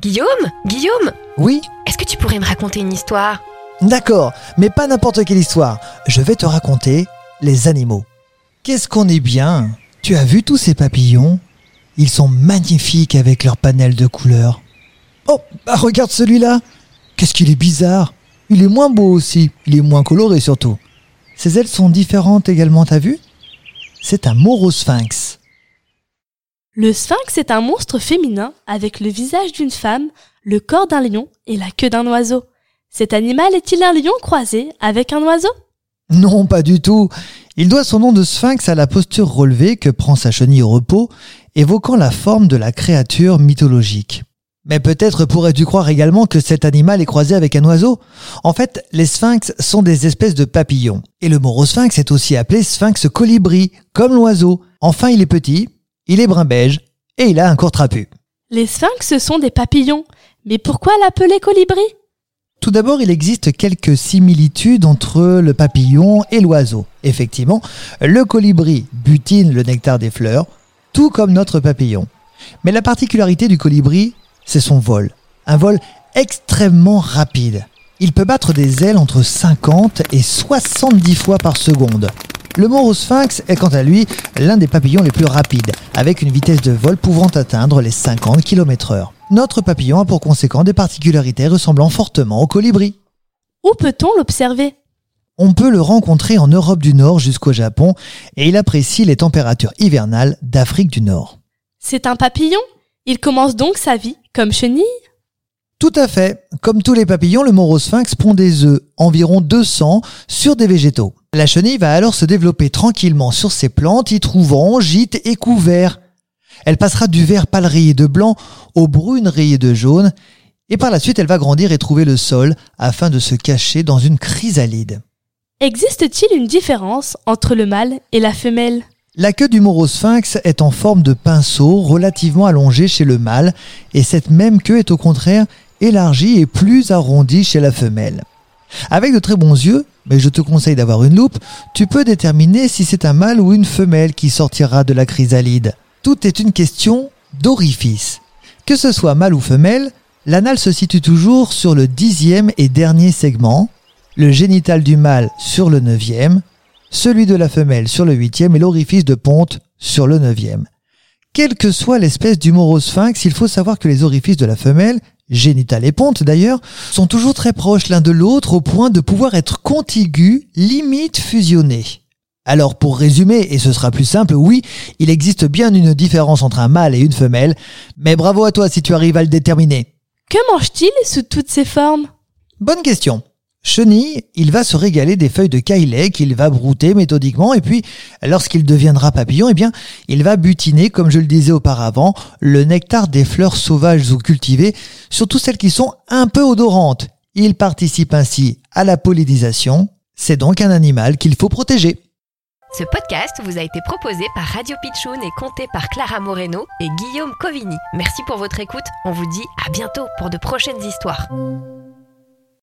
Guillaume Guillaume Oui Est-ce que tu pourrais me raconter une histoire? D'accord, mais pas n'importe quelle histoire. Je vais te raconter les animaux. Qu'est-ce qu'on est bien? Tu as vu tous ces papillons? Ils sont magnifiques avec leur panel de couleurs. Oh, bah regarde celui-là Qu'est-ce qu'il est bizarre Il est moins beau aussi, il est moins coloré surtout. Ses ailes sont différentes également, t'as vu? C'est un morosphinx. Le sphinx est un monstre féminin avec le visage d'une femme, le corps d'un lion et la queue d'un oiseau. Cet animal est-il un lion croisé avec un oiseau? Non, pas du tout. Il doit son nom de sphinx à la posture relevée que prend sa chenille au repos, évoquant la forme de la créature mythologique. Mais peut-être pourrais-tu croire également que cet animal est croisé avec un oiseau En fait, les sphinx sont des espèces de papillons. Et le morosphinx est aussi appelé sphinx colibri, comme l'oiseau. Enfin, il est petit, il est brun beige et il a un court trapu. Les sphinx sont des papillons. Mais pourquoi l'appeler colibri? Tout d'abord, il existe quelques similitudes entre le papillon et l'oiseau. Effectivement, le colibri butine le nectar des fleurs, tout comme notre papillon. Mais la particularité du colibri, c'est son vol. Un vol extrêmement rapide. Il peut battre des ailes entre 50 et 70 fois par seconde. Le morosphinx est quant à lui l'un des papillons les plus rapides, avec une vitesse de vol pouvant atteindre les 50 km/h. Notre papillon a pour conséquent des particularités ressemblant fortement au colibri. Où peut-on l'observer? On peut le rencontrer en Europe du Nord jusqu'au Japon et il apprécie les températures hivernales d'Afrique du Nord. C'est un papillon? Il commence donc sa vie comme chenille? Tout à fait. Comme tous les papillons, le morosphinx pond des œufs, environ 200, sur des végétaux. La chenille va alors se développer tranquillement sur ces plantes, y trouvant gîte et couvert. Elle passera du vert pâle rayé de blanc au brune rayé de jaune, et par la suite elle va grandir et trouver le sol afin de se cacher dans une chrysalide. Existe-t-il une différence entre le mâle et la femelle? La queue du morosphinx est en forme de pinceau relativement allongée chez le mâle, et cette même queue est au contraire élargie et plus arrondie chez la femelle. Avec de très bons yeux, mais je te conseille d'avoir une loupe, tu peux déterminer si c'est un mâle ou une femelle qui sortira de la chrysalide. Tout est une question d'orifice. Que ce soit mâle ou femelle, l'anal se situe toujours sur le dixième et dernier segment, le génital du mâle sur le neuvième, celui de la femelle sur le huitième et l'orifice de ponte sur le neuvième. Quelle que soit l'espèce du morosphinx, il faut savoir que les orifices de la femelle, génital et ponte d'ailleurs, sont toujours très proches l'un de l'autre au point de pouvoir être contigus, limite fusionnés. Alors pour résumer, et ce sera plus simple, oui, il existe bien une différence entre un mâle et une femelle, mais bravo à toi si tu arrives à le déterminer. Que mange-t-il sous toutes ses formes? Bonne question. Chenille, il va se régaler des feuilles de caillet qu'il va brouter méthodiquement et puis, lorsqu'il deviendra papillon, eh bien, il va butiner, comme je le disais auparavant, le nectar des fleurs sauvages ou cultivées, surtout celles qui sont un peu odorantes. Il participe ainsi à la pollinisation. C'est donc un animal qu'il faut protéger. Ce podcast vous a été proposé par Radio Pitchoun et compté par Clara Moreno et Guillaume Covini. Merci pour votre écoute. On vous dit à bientôt pour de prochaines histoires.